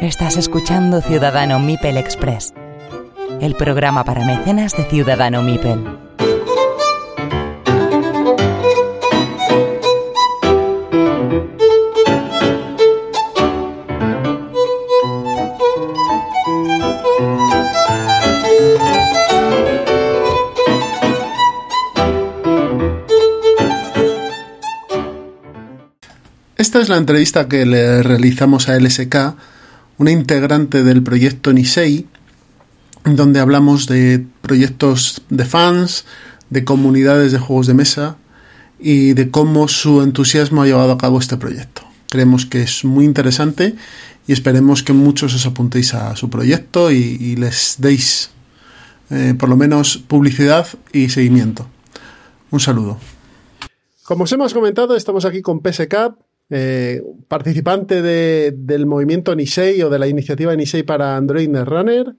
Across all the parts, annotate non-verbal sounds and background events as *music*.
Estás escuchando Ciudadano Mipel Express, el programa para mecenas de Ciudadano Mipel. Es la entrevista que le realizamos a LSK, una integrante del proyecto Nisei, donde hablamos de proyectos de fans, de comunidades de juegos de mesa y de cómo su entusiasmo ha llevado a cabo este proyecto. Creemos que es muy interesante y esperemos que muchos os apuntéis a su proyecto y, les deis eh, por lo menos publicidad y seguimiento. Un saludo. Como os hemos comentado, estamos aquí con PSK, eh, participante de, del movimiento Nisei o de la iniciativa Nisei para Android Netrunner.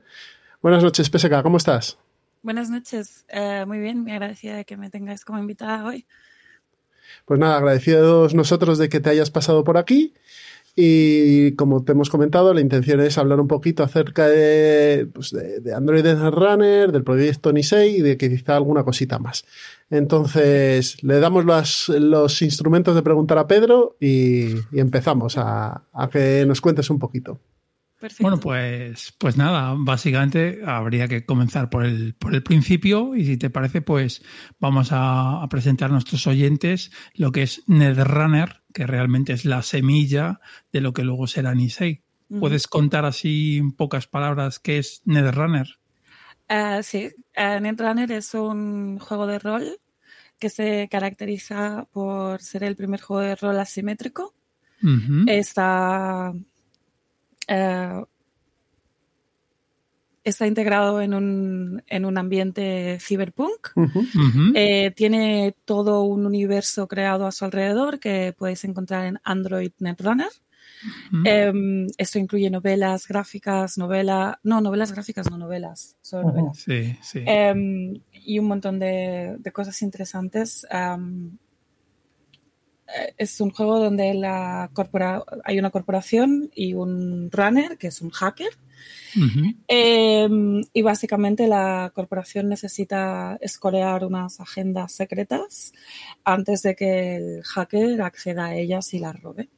Buenas noches, PSK, ¿cómo estás? Buenas noches, eh, muy bien, me agradecida de que me tengáis como invitada hoy. Pues nada, agradecidos nosotros de que te hayas pasado por aquí. Y como te hemos comentado, la intención es hablar un poquito acerca de, pues de, de Android Runner, del proyecto Nisei y de quizá alguna cosita más. Entonces, le damos los, los instrumentos de preguntar a Pedro y, y empezamos a, a, que nos cuentes un poquito. Perfecto. Bueno, pues, pues nada, básicamente habría que comenzar por el, por el principio y si te parece, pues vamos a, a presentar a nuestros oyentes lo que es Netrunner, que realmente es la semilla de lo que luego será Nisei. ¿Puedes contar así en pocas palabras qué es Netrunner? Uh, sí, uh, Netrunner es un juego de rol que se caracteriza por ser el primer juego de rol asimétrico. Uh -huh. Está, uh, está integrado en un, en un ambiente cyberpunk. -huh. Eh, tiene todo un universo creado a su alrededor que podéis encontrar en Android Netrunner. Eh, esto incluye novelas gráficas, novela, no, novelas gráficas, no novelas, solo novelas. Sí, sí. Eh, y un montón de, de cosas interesantes. Um, es un juego donde la corpora, hay una corporación y un runner, que es un hacker. Uh -huh. eh, y básicamente la corporación necesita escorear unas agendas secretas antes de que el hacker acceda a ellas y las robe.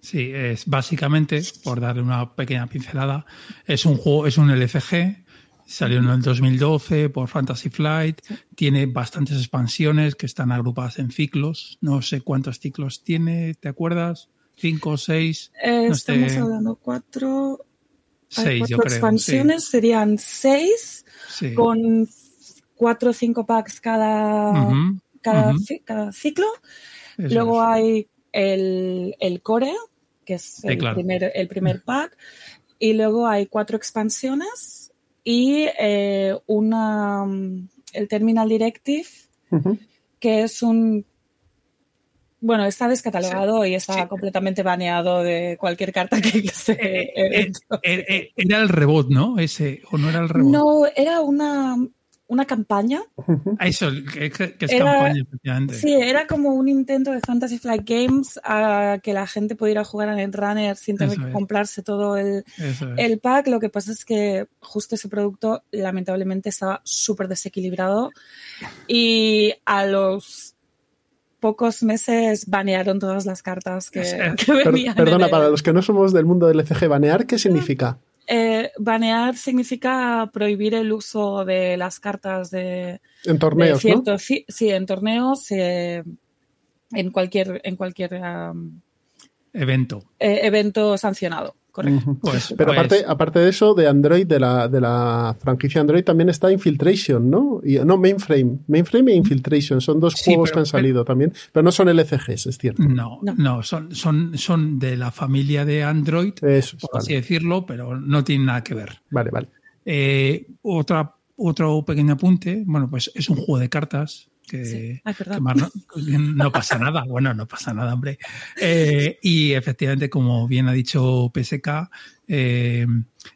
Sí, es básicamente, por darle una pequeña pincelada, es un juego, es un LCG, salió en el 2012 por Fantasy Flight, sí. tiene bastantes expansiones que están agrupadas en ciclos, no sé cuántos ciclos tiene, ¿te acuerdas? ¿Cinco o seis? Eh, no estamos sé. hablando cuatro, seis, cuatro yo creo, expansiones, sí. serían seis, sí. con cuatro o cinco packs cada, uh -huh. cada, uh -huh. cada, ciclo. Eso Luego es. hay el, el core, que es el, claro. primer, el primer *laughs* pack, y luego hay cuatro expansiones y eh, una, el Terminal Directive, uh -huh. que es un... Bueno, está descatalogado sí. y está sí. completamente baneado de cualquier carta que *laughs* se... Eh, eh, eh, era el rebot, ¿no? Ese, ¿O no era el rebot? No, era una, una campaña. Ah, eso, que, que es era, campaña, efectivamente. Sí, era como un intento de Fantasy Flight Games a que la gente pudiera jugar a Netrunner sin tener eso que comprarse todo el, el, pack. Lo que pasa es que justo ese producto lamentablemente estaba súper desequilibrado y a los pocos meses banearon todas las cartas que, que venían. Per perdona, para los que no somos del mundo del ECG, ¿banear qué significa? Eh, banear significa prohibir el uso de las cartas de. En torneos, de cierto, ¿no? Sí, sí, en torneos, eh, en cualquier, en cualquier um, evento. Eh, evento sancionado. Correcto. Pues, Pero pues... Aparte, aparte de eso, de Android, de la, de la franquicia Android, también está Infiltration, ¿no? Y, no, Mainframe. Mainframe e Infiltration son dos sí, juegos pero, que han salido pero, también. Pero no son LCGs, es cierto. No, no, no, son, son, son de la familia de Android, eso, por vale. así decirlo, pero no tienen nada que ver. Vale, vale. Eh, otra, otro pequeño apunte, bueno, pues es un juego de cartas. Que, no, pasa *laughs* nada. Bueno, no pasa nada, hombre. Eh, y efectivamente, como bien ha dicho PSK, eh,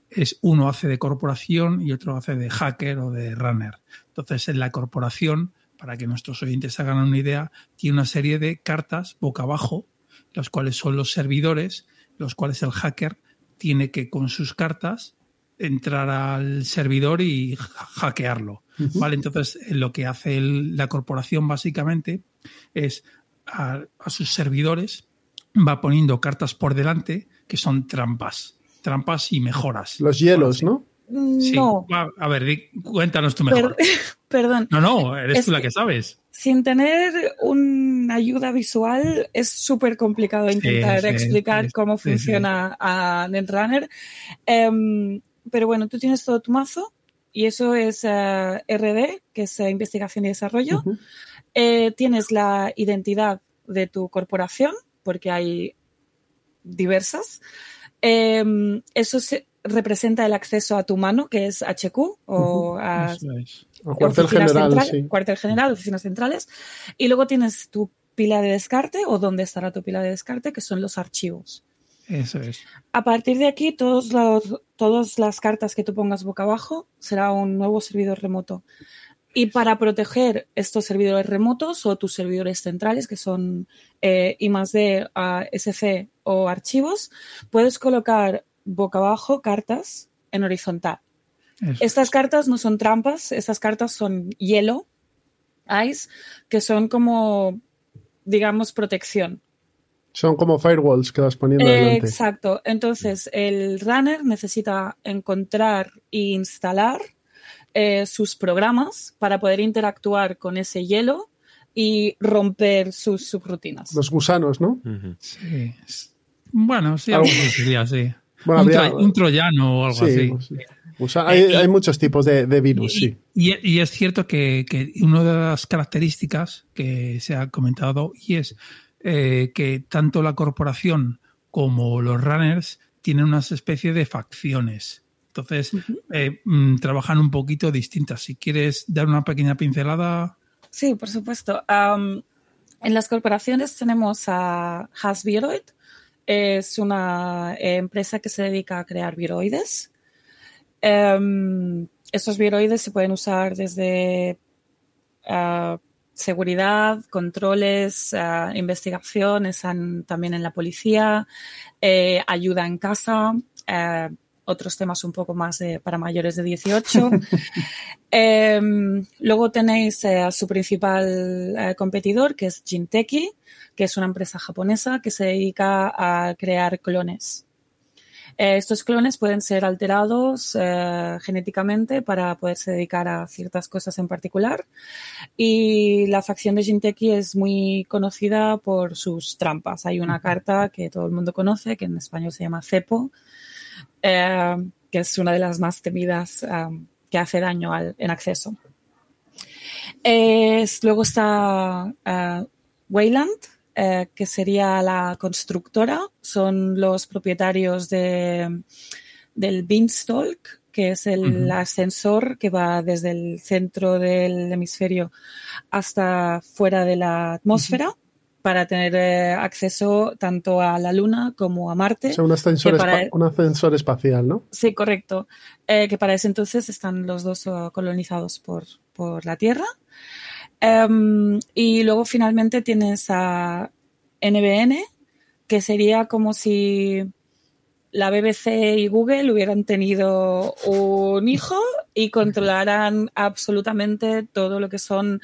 es uno hace de corporación y otro hace de hacker o de runner. Entonces, en la corporación, para que nuestros oyentes hagan una idea, tiene una serie de cartas boca abajo, los cuales son los servidores, los cuales el hacker tiene que con sus cartas entrar al servidor y hackearlo. ¿vale? Entonces, lo que hace la corporación básicamente es a, sus servidores va poniendo cartas por delante que son trampas, trampas y mejoras. Los hielos, ¿no? Sí. No. A ver, cuéntanos tú mejor. *laughs* perdón. No, no, eres tú la que sabes. Sin tener una ayuda visual es súper complicado intentar explicar cómo funciona a Netrunner. Em, pero bueno, tú tienes todo tu mazo y eso es eh, RD, que es eh, investigación y desarrollo. Eh, tienes la identidad de tu corporación, porque hay diversas. Em, eso representa el acceso a tu mano, que es HQ o a, cuartel general, sí. cuartel general, oficinas centrales. Y luego tienes tu pila de descarte o dónde estará tu pila de descarte, que son los archivos. Eso es. A partir de aquí, todos los, todas las cartas que tú pongas boca abajo será un nuevo servidor remoto. Y para proteger estos servidores remotos o tus servidores centrales, que son eh, I más D, SC o archivos, puedes colocar boca abajo cartas en horizontal. Estas cartas no son trampas, estas cartas son hielo, ice, que son como, digamos, protección. Son como firewalls que vas poniendo adelante. Exacto. Entonces, el runner necesita encontrar e instalar eh, sus programas para poder interactuar con ese hielo y romper sus subrutinas. Los gusanos, ¿no? Sí. Bueno, sí, algo sería así. un, troyano o algo así. Pues hay, muchos tipos de, virus, sí. Y, es cierto que, que, una de las características que se ha comentado y es eh, que tanto la corporación como los runners tienen unas especies de facciones. Entonces, eh, mm, trabajan un poquito distintas. Si quieres dar una pequeña pincelada. Sí, por supuesto. en las corporaciones tenemos a Hasbiroid. Es una empresa que se dedica a crear viroides. Um, estos viroides se pueden usar desde ah, seguridad, controles, investigación, están también en la policía, eh, ayuda en casa, eh, otros temas un poco más para mayores de 18. *laughs* Em, luego tenéis eh, a su principal competidor, que es Jinteki, que es una empresa japonesa que se dedica a crear clones. Eh, estos clones pueden ser alterados eh, genéticamente para poderse dedicar a ciertas cosas en particular. Y la facción de Jinteki es muy conocida por sus trampas. Hay una carta que todo el mundo conoce, que en español se llama Cepo, eh, que es una de las más temidas que hace daño en acceso. luego está Wayland, eh, que sería la constructora, son los propietarios de, del Beanstalk, que es el ascensor que va desde el centro del hemisferio hasta fuera de la atmósfera. para tener eh, acceso tanto a la Luna como a Marte. O sea, un ascensor, un ascensor espacial, ¿no? Sí, correcto. Eh, que para ese entonces están los dos colonizados por, por la Tierra. Em, y luego finalmente tienes a NBN, que sería como si la BBC y Google hubieran tenido un hijo y controlaran absolutamente todo lo que son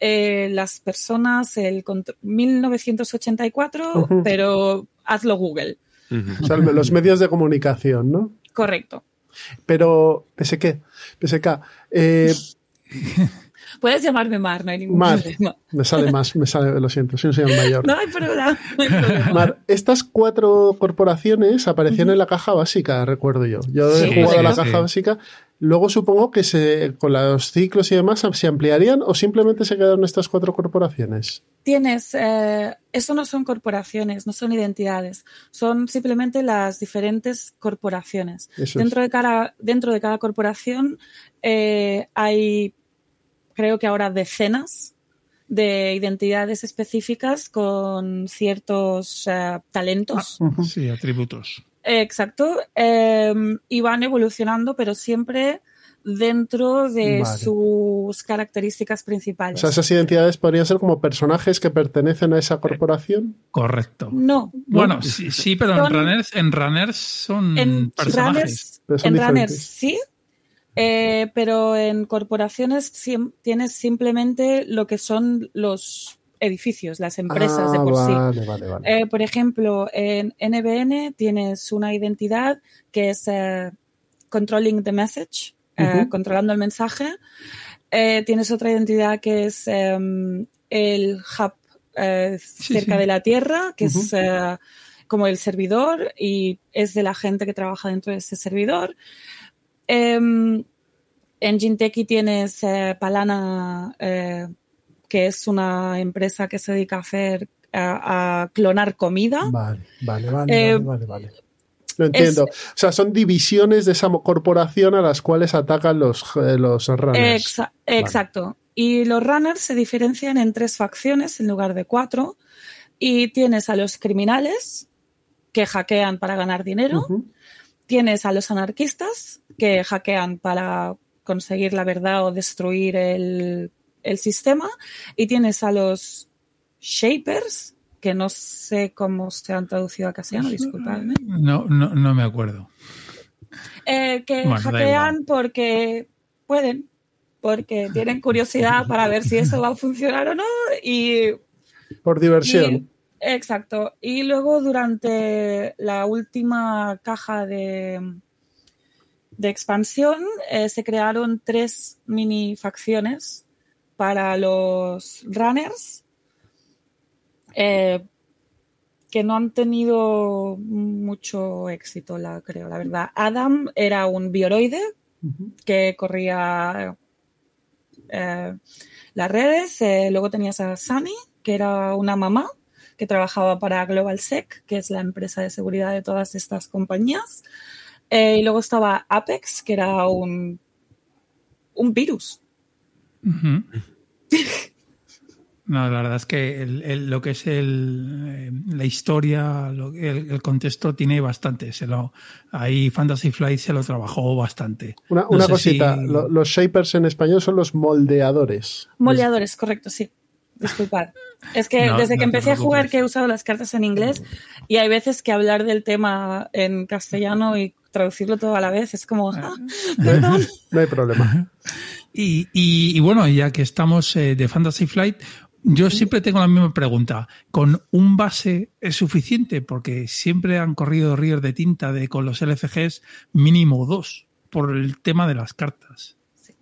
eh, las personas, el 1984, pero hazlo Google. O sea, los medios de comunicación, ¿no? Correcto. Pero, PSK, PSK, eh, *laughs* Puedes llamarme Mar, no hay ningún problema. Me sale más, me sale, lo siento, soy un señor mayor. No hay problema. Mar, estas cuatro corporaciones aparecían en la caja básica, recuerdo yo. Yo he jugado a la caja básica. Luego supongo que se, con los ciclos y demás se ampliarían o simplemente se quedaron estas cuatro corporaciones. Tienes, eh, eso no son corporaciones, no son identidades, son simplemente las diferentes corporaciones. dentro, de cada, dentro de cada corporación eh, hay creo que ahora decenas de identidades específicas con ciertos eh, talentos. Ah, sí, atributos. Exacto. Em, y van evolucionando, pero siempre dentro de sus características principales. O sea, esas identidades podrían ser como personajes que pertenecen a esa corporación. Correcto. No. Bueno, sí, pero en runners, en runners son en personajes. en runners sí, eh, pero en corporaciones tienes simplemente lo que son los edificios, las empresas de ah, por sí. Eh, por ejemplo, en NBN tienes una identidad que es eh, Controlling the Message, controlando el mensaje. tienes otra identidad que es em, el hub cerca de la Tierra, que es como el servidor y es de la gente que trabaja dentro de ese servidor. Eh, en Ginteki tienes eh, Palana, eh, que es una empresa que se dedica a hacer a, clonar comida. Vale, vale, vale, eh, vale, vale, Lo entiendo. o sea, son divisiones de esa corporación a las cuales atacan los, los runners. exacto. Y los runners se diferencian en tres facciones en lugar de cuatro. Y tienes a los criminales que hackean para ganar dinero tienes a los anarquistas que hackean para conseguir la verdad o destruir el, sistema y tienes a los shapers que no sé cómo se han traducido a castellano, disculpadme. No, no, no me acuerdo. Eh, que hackean porque pueden, porque tienen curiosidad para ver si eso va a funcionar o no y... Por diversión. Exacto. Y luego durante la última caja de, de expansión eh, se crearon tres mini facciones para los runners eh, que no han tenido mucho éxito, la, creo, la verdad. Adam era un bioroide que corría eh, las redes. luego tenías a Sunny, que era una mamá que trabajaba para GlobalSec, que es la empresa de seguridad de todas estas compañías. Eh, y luego estaba Apex, que era un, un virus. no, la verdad es que lo que es el, eh, la historia, el, contexto tiene bastante. Se lo, ahí Fantasy Flight se lo trabajó bastante. Una, cosita, los shapers en español son los moldeadores. Moldeadores, correcto, sí. Disculpad. Es que desde que empecé a jugar que he usado las cartas en inglés y hay veces que hablar del tema en castellano y traducirlo todo a la vez es como, ah, no, hay problema. *laughs* Y, bueno, ya que estamos eh, de Fantasy Flight, yo siempre tengo la misma pregunta. ¿Con un base es suficiente? Porque siempre han corrido ríos de tinta de con los LCGs mínimo dos por el tema de las cartas. Sí,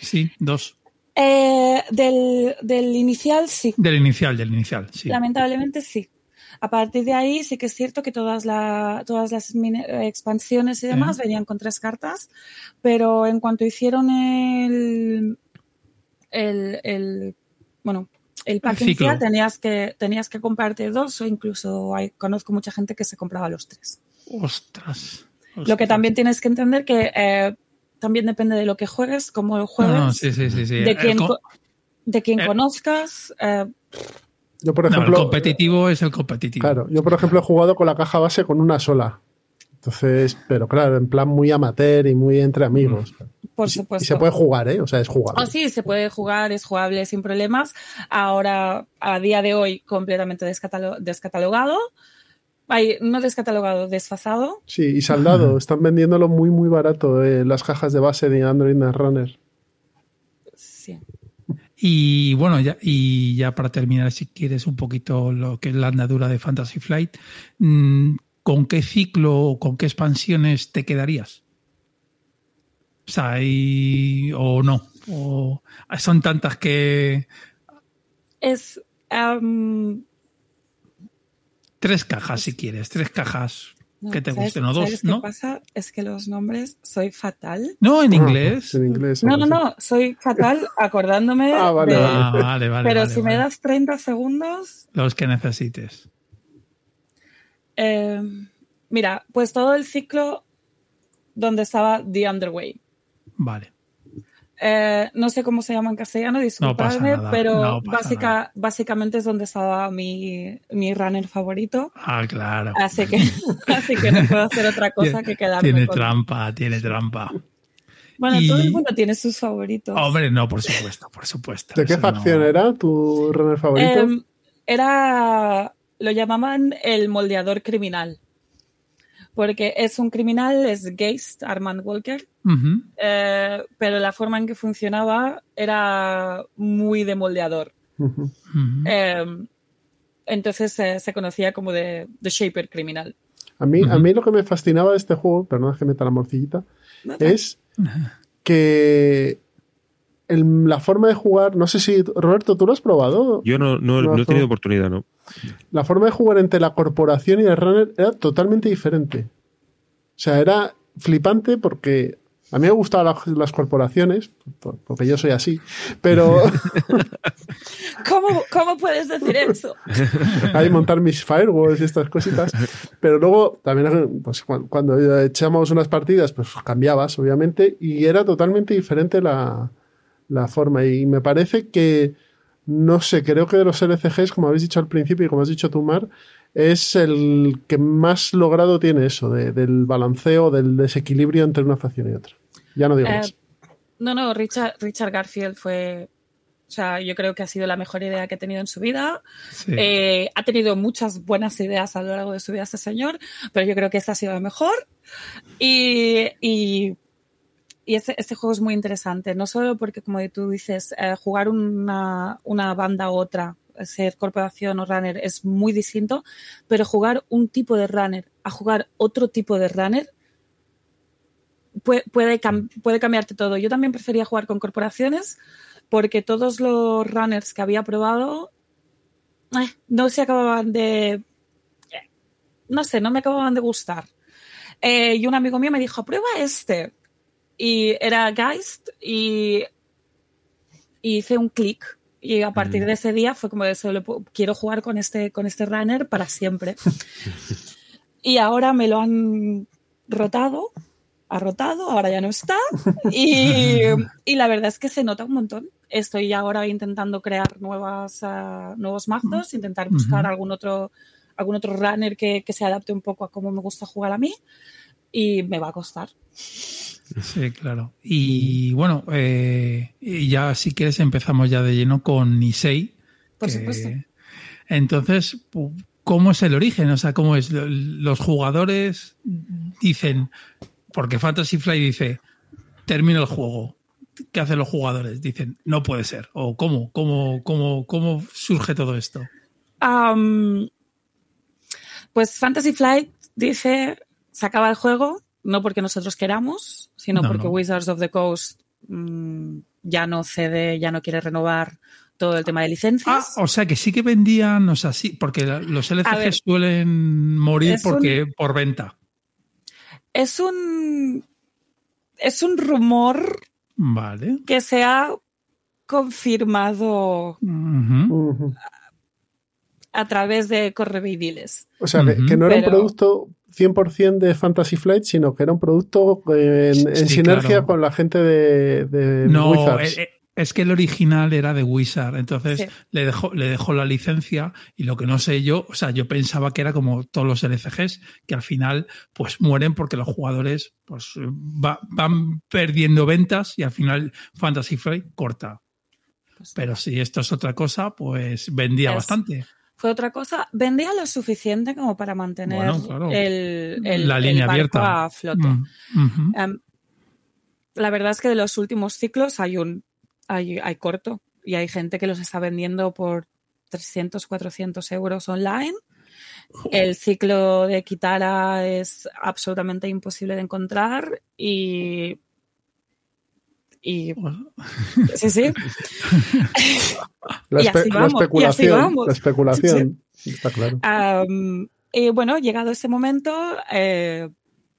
sí dos. Eh, del, del, inicial, sí. Del inicial, del inicial, sí. Lamentablemente, sí. A partir de ahí sí que es cierto que todas, la, todas las expansiones y demás venían con tres cartas, pero en cuanto hicieron el, el, el bueno, el pack inicial tenías que, tenías que comprarte dos o incluso hay, conozco mucha gente que se compraba los tres. Ostras. Lo que también tienes que entender que eh, también depende de lo que juegues, cómo lo juegues, de quién, de quién conozcas. Eh, yo, por ejemplo, el competitivo es el competitivo. Claro, yo, por ejemplo, he jugado con la caja base con una sola. Entonces, pero claro, en plan muy amateur y muy entre amigos. Por supuesto. Y se puede jugar, ¿eh? O sea, es jugable. Oh, sí, se puede jugar, es jugable sin problemas. Ahora, a día de hoy, completamente descatalogado no descatalogado, desfasado. Sí, y saldado. Están vendiéndolo muy, muy barato eh, las cajas de base de Android Runner. Sí. Y bueno, ya, y ya para terminar, si quieres un poquito lo que es la andadura de Fantasy Flight, mm, ¿con qué ciclo o con qué expansiones te quedarías? O sea, o no, o son tantas que... Es... Tres cajas, si quieres, tres cajas que te gusten o dos, ¿no? Lo que pasa es que los nombres soy fatal. No, en inglés. en inglés. No, no, no, soy fatal acordándome. *laughs* ah, vale, ah, vale. vale, Pero si me das 30 segundos. Los que necesites. Eh, mira, pues todo el ciclo donde estaba The Underway. Vale. Eh, no sé cómo se llama en castellano, disculpadme, pero básicamente es donde estaba mi, mi, runner favorito. Ah, claro. Así que, *laughs* así que no puedo hacer otra cosa que quedarme Tiene trampa, tiene trampa. Bueno, todo el mundo tiene sus favoritos. Hombre, no, por supuesto, por supuesto. ¿De qué facción era tu runner favorito? Em, era, lo llamaban el moldeador criminal porque es un criminal, es Geist, Armand Walker, eh, pero la forma en que funcionaba era muy de moldeador. Em, entonces se conocía como de, The Shaper criminal. A mí, a mí lo que me fascinaba de este juego, perdón que meta la morcillita, es que la forma de jugar, no sé si, Roberto, ¿tú lo has probado? Yo no, no he tenido oportunidad, ¿no? La forma de jugar entre la corporación y el runner era totalmente diferente. O sea, era flipante porque a mí me gustaban las, corporaciones, porque yo soy así, pero... *laughs* ¿Cómo, ¿Cómo, puedes decir eso? *laughs* Hay montar mis firewalls y estas cositas. Pero luego también pues, cuando echamos unas partidas, pues cambiabas, obviamente, y era totalmente diferente la, la forma. Y me parece que, no sé, creo que de los LCGs, como habéis dicho al principio y como has dicho tú, Mar, es el que más logrado tiene eso, del balanceo, del desequilibrio entre una facción y otra. Ya no digo eh, más. No, no, Richard, Richard Garfield fue o sea, yo creo que ha sido la mejor idea que ha tenido en su vida. Eh, ha tenido muchas buenas ideas a lo largo de su vida este señor, pero yo creo que esta ha sido la mejor. Y, y, este, este, juego es muy interesante, no solo porque, como tú dices, eh, jugar una, una banda u otra ser corporación o runner es muy distinto, pero jugar un tipo de runner a jugar otro tipo de runner puede, puede, cambiarte todo. Yo también prefería jugar con corporaciones porque todos los runners que había probado eh, no se acababan de... Eh, no sé, no me acababan de gustar. Eh, y un amigo mío me dijo, prueba este. Y era Geist y, y hice un clic y a partir de ese día fue como de eso, quiero jugar con este, con este runner para siempre. *laughs* y ahora me lo han rotado, ha rotado, ahora ya no está. Y, y, la verdad es que se nota un montón. Estoy ahora intentando crear nuevas, uh, nuevos mazos, intentar buscar algún otro algún otro runner que, que se adapte un poco a cómo me gusta jugar a mí y me va a costar. Sí, claro. Y bueno, eh, ya si quieres empezamos ya de lleno con Nisei. Por supuesto. Entonces, ¿cómo es el origen? O sea, ¿cómo es? Los jugadores dicen, porque Fantasy Flight dice, termino el juego. ¿Qué hacen los jugadores? Dicen, no puede ser. ¿O cómo? ¿Cómo, cómo, cómo surge todo esto? pues Fantasy Flight dice, se acaba el juego, no porque nosotros queramos, sino porque Wizards of the Coast mm, ya no cede, ya no quiere renovar todo el tema de licencias. Ah, o sea que sí que vendían, o sea, sí, porque los LCG suelen morir porque por venta. Es un es un rumor vale. que se ha confirmado a, través de correveidiles. O sea, que, no era un producto 100% de Fantasy Flight, sino que era un producto en, sinergia con la gente de, de no, Wizards. Eh, eh, es que el original era de Wizard, entonces le dejó le dejó la licencia y lo que no sé yo, o sea, yo pensaba que era como todos los LCGs, que al final pues mueren porque los jugadores pues van perdiendo ventas y al final Fantasy Flight corta. Pues Pero si esto es otra cosa, pues vendía bastante fue otra cosa. Vendía lo suficiente como para mantener el, la línea abierta a flote. Mm, em, la verdad es que de los últimos ciclos hay un hay, hay, corto y hay gente que los está vendiendo por 300, 400 euros online. El ciclo de Kitara es absolutamente imposible de encontrar y y sí, sí. La, *laughs* especulación, la especulación, está claro. y bueno, llegado ese momento, eh,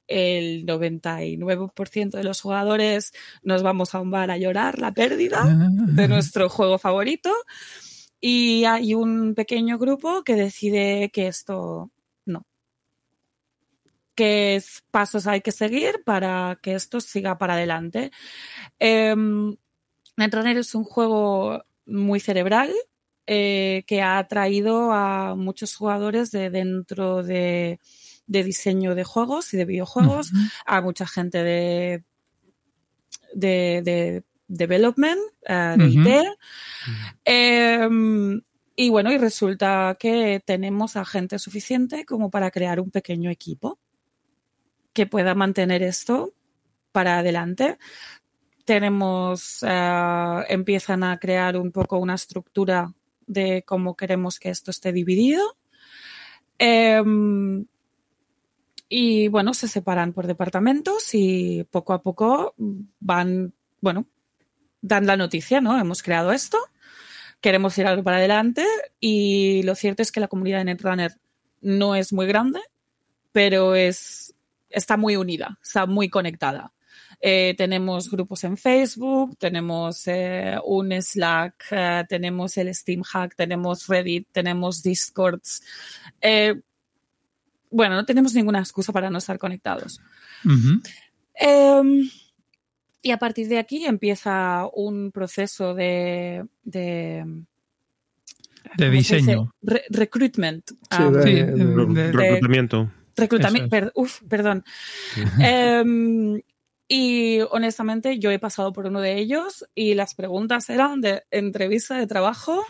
el 99% de los jugadores nos vamos a un bar a llorar la pérdida de *laughs* nuestro juego favorito y hay un pequeño grupo que decide que esto qué pasos hay que seguir para que esto siga para adelante. Netrunner es un juego muy cerebral eh, que ha atraído a muchos jugadores de dentro de, diseño de juegos y de videojuegos, a mucha gente de, de, development, eh, de IT. Em, y bueno, y resulta que tenemos a gente suficiente como para crear un pequeño equipo que pueda mantener esto para adelante tenemos, eh, empiezan a crear un poco una estructura de cómo queremos que esto esté dividido. Em, y bueno, se separan por departamentos y poco a poco van, bueno, dan la noticia, ¿no? Hemos creado esto, queremos ir algo para adelante y lo cierto es que la comunidad de Netrunner no es muy grande, pero es, está muy unida, está muy conectada. Eh, tenemos grupos en Facebook, tenemos eh, un Slack, eh, tenemos el Steam Hack, tenemos Reddit, tenemos Discords. bueno, no tenemos ninguna excusa para no estar conectados. Em, y a partir de aquí empieza un proceso de, de diseño. recruitment. Um, de, reclutamiento. Reclutamiento, uf, perdón. *laughs* Y honestamente yo he pasado por uno de ellos y las preguntas eran de entrevista de trabajo,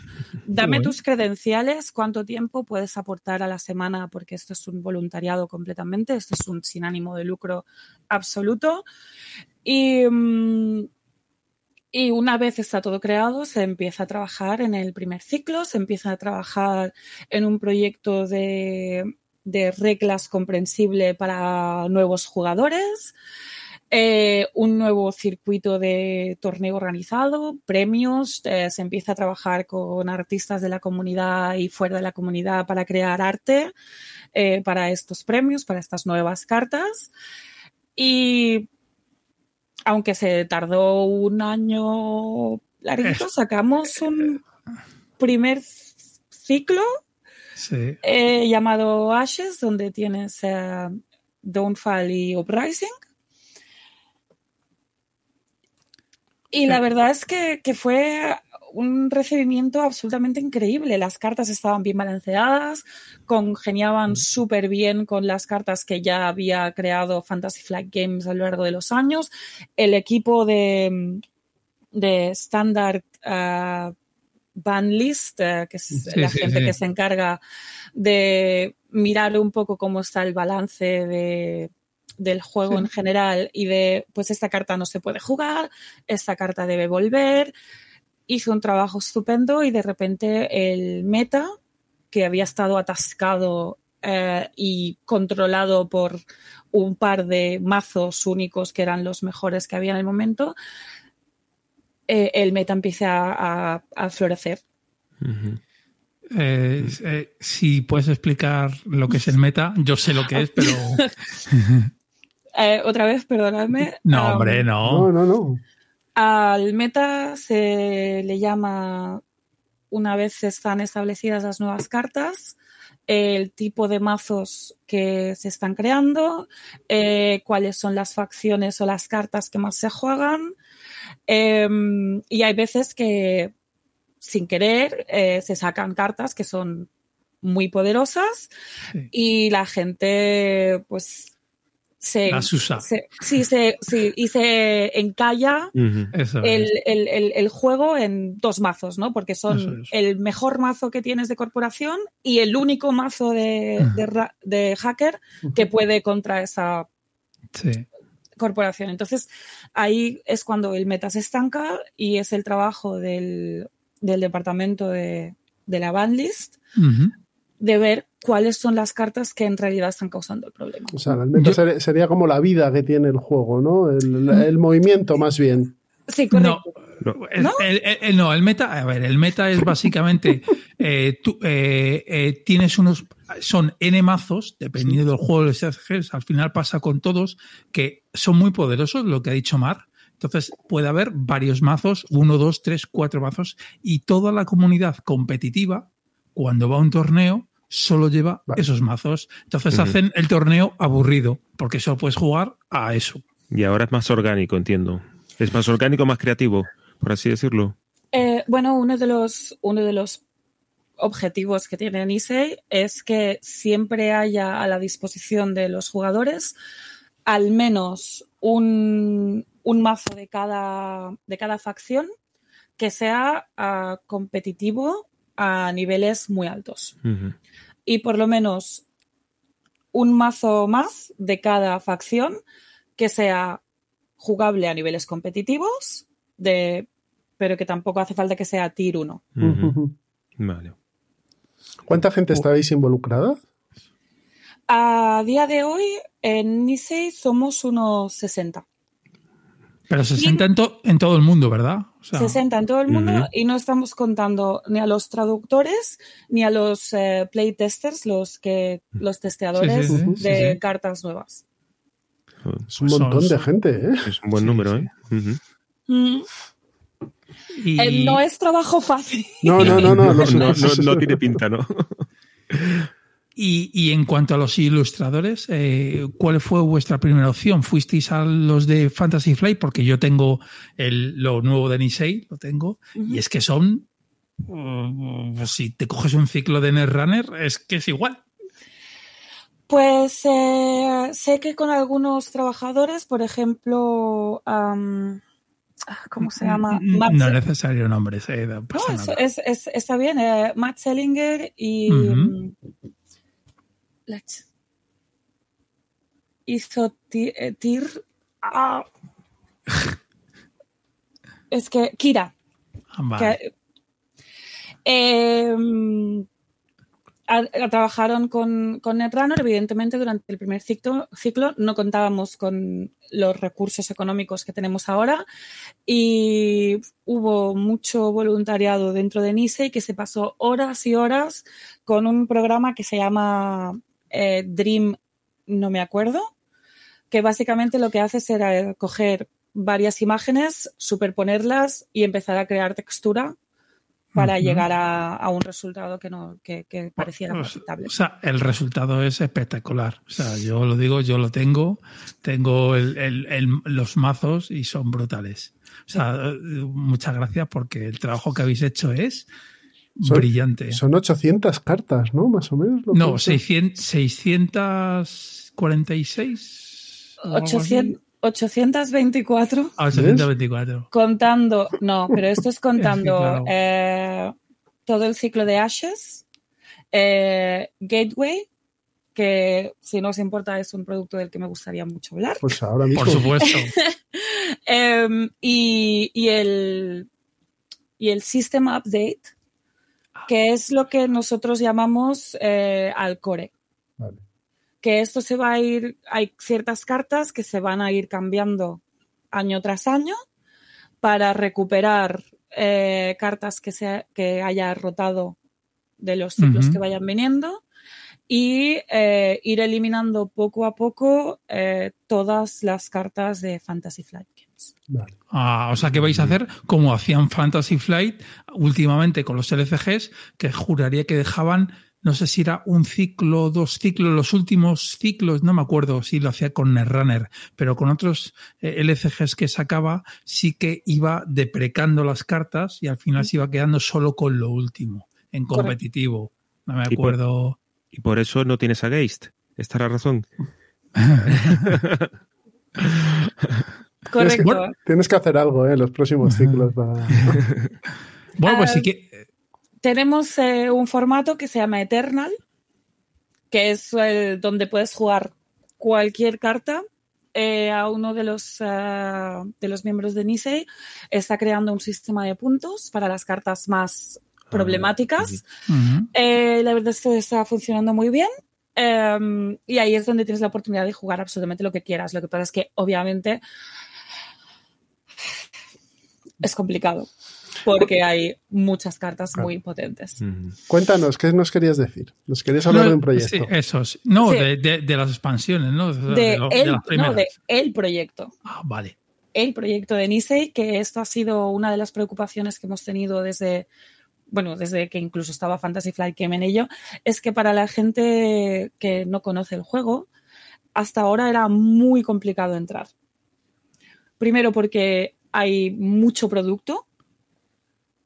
dame tus credenciales, cuánto tiempo puedes aportar a la semana, porque esto es un voluntariado completamente, esto es un sin ánimo de lucro absoluto. Y, mm, y una vez está todo creado, se empieza a trabajar en el primer ciclo, se empieza a trabajar en un proyecto de, de reglas comprensible para nuevos jugadores. Eh, un nuevo circuito de torneo organizado, premios, eh, se empieza a trabajar con artistas de la comunidad y fuera de la comunidad para crear arte eh, para estos premios, para estas nuevas cartas. Y aunque se tardó un año larguito, sacamos un primer ciclo llamado Ashes, donde tienes Downfall y Uprising. Y la verdad es que, fue un recibimiento absolutamente increíble. Las cartas estaban bien balanceadas, congeniaban mm. súper bien con las cartas que ya había creado Fantasy Flight Games a lo largo de los años. El equipo de, de Standard uh, Band List, uh, que es la gente que se encarga de mirar un poco cómo está el balance de del juego en general y de, pues esta carta no se puede jugar, esta carta debe volver. Hizo un trabajo estupendo y de repente el meta, que había estado atascado eh, y controlado por un par de mazos únicos que eran los mejores que había en el momento, eh, el meta empieza a, florecer. Eh, si puedes explicar lo que es el meta, yo sé lo que es, pero *laughs* Eh, otra vez, perdonadme. No, hombre, no. No, no, no. Al meta se le llama, una vez están establecidas las nuevas cartas, el tipo de mazos que se están creando, eh, cuáles son las facciones o las cartas que más se juegan. Em, y hay veces que, sin querer, eh, se sacan cartas que son muy poderosas y la gente, pues, se, sí, se, sí, y se encalla el, juego en dos mazos, ¿no? Porque son el mejor mazo que tienes de corporación y el único mazo de, de, hacker que puede contra esa corporación. Entonces, ahí es cuando el meta se estanca y es el trabajo del, del departamento de, de la bandlist de ver cuáles son las cartas que en realidad están causando el problema. O sea, realmente sería, como la vida que tiene el juego, ¿no? El, movimiento más bien. Sí, correcto. No, El, no, el meta, a ver, el meta es básicamente, *laughs* eh, tú, eh, eh, tienes unos, son N mazos, dependiendo del juego de SG, al final pasa con todos, que son muy poderosos, lo que ha dicho Mar. Entonces puede haber varios mazos, uno, dos, tres, cuatro mazos, y toda la comunidad competitiva, cuando va a un torneo, solo lleva esos mazos. Entonces hacen el torneo aburrido, porque solo puedes jugar a eso. Y ahora es más orgánico, entiendo. Es más orgánico, más creativo. por así decirlo. Eh, bueno, uno de los, uno de los objetivos que tiene Nisei es que siempre haya a la disposición de los jugadores al menos un, mazo de cada, de cada facción que sea ah, competitivo a niveles muy altos. Y por lo menos un mazo más de cada facción que sea jugable a niveles competitivos, de, pero que tampoco hace falta que sea tier 1. Vale. ¿Cuánta gente estáis involucrada? A día de hoy, en Nisei somos unos 60. Pero 60 en, todo el mundo, ¿verdad? 60 en todo el mundo y no estamos contando ni a los traductores ni a los eh, playtesters, los que los testeadores de cartas nuevas. Es un montón de gente, ¿eh? Es un buen número, ¿eh? Mm. Eh, no es trabajo fácil. No, no, no, no. *laughs* No, tiene pinta, ¿no? *laughs* Y, en cuanto a los ilustradores, eh, ¿cuál fue vuestra primera opción? ¿Fuisteis a los de Fantasy Flight? Porque yo tengo el, lo nuevo de Nisei, lo tengo, y es que son. Uh, si te coges un ciclo de Netrunner, es que es igual. Pues eh, sé que con algunos trabajadores, por ejemplo, ¿cómo se llama? no es necesario nombres. Eh, no, está bien. Eh, Matt Sellinger y hizo eh, tir, ah. es que Kira. Ah, trabajaron con, con, Netrunner, evidentemente durante el primer ciclo, ciclo no contábamos con los recursos económicos que tenemos ahora y hubo mucho voluntariado dentro de NICE que se pasó horas y horas con un programa que se llama eh, Dream, no me acuerdo, que básicamente lo que hace será coger varias imágenes, superponerlas y empezar a crear textura para llegar a, un resultado que no que, pareciera pues, aceptable. O sea, el resultado es espectacular. O sea, yo lo digo, yo lo tengo, tengo los mazos y son brutales. O sea, muchas gracias porque el trabajo que habéis hecho es brillante. Son 800 cartas, ¿no? Más o menos. no, 646. 800, 824. Ah, 824. Contando, no, pero esto es *laughs* contando eh, todo el ciclo de Ashes, eh, Gateway, que si no os importa es un producto del que me gustaría mucho hablar. Pues ahora mismo. Por supuesto. *laughs* Em, y, y, el, y el System Update, que es lo que nosotros llamamos eh, al core. Que esto se va a ir, hay ciertas cartas que se van a ir cambiando año tras año para recuperar eh, cartas que, se, que haya rotado de los ciclos que vayan viniendo y eh, ir eliminando poco a poco todas las cartas de Fantasy Flight. Ah, o sea que vais a hacer como hacían Fantasy Flight últimamente con los LCGs, que juraría que dejaban, no sé si era un ciclo, dos ciclos, los últimos ciclos, no me acuerdo si lo hacía con Netrunner, pero con otros eh, LCGs que sacaba, sí que iba deprecando las cartas y al final se iba quedando solo con lo último, en competitivo. No me acuerdo. Y por, eso no tienes a Geist. Esta es la razón. *laughs* Correcto. Tienes que, hacer algo en ¿eh? los próximos ciclos. *laughs* bueno, pues sí que. Tenemos eh, un formato que se llama Eternal, que es donde puedes jugar cualquier carta. Eh, a uno de los, de los miembros de Nisei está creando un sistema de puntos para las cartas más ah, problemáticas. la verdad es que está funcionando muy bien. Em, y ahí es donde tienes la oportunidad de jugar absolutamente lo que quieras. Lo que pasa es que, obviamente, es complicado porque hay muchas cartas muy potentes. Cuéntanos, ¿qué nos querías decir? ¿Nos querías hablar de un proyecto? eso No, de, las expansiones, ¿no? De, el, no, de el proyecto. Ah, vale. El proyecto de Nisei, que esto ha sido una de las preocupaciones que hemos tenido desde, bueno, desde que incluso estaba Fantasy Flight Game en ello, es que para la gente que no conoce el juego, hasta ahora era muy complicado entrar. Primero porque hay mucho producto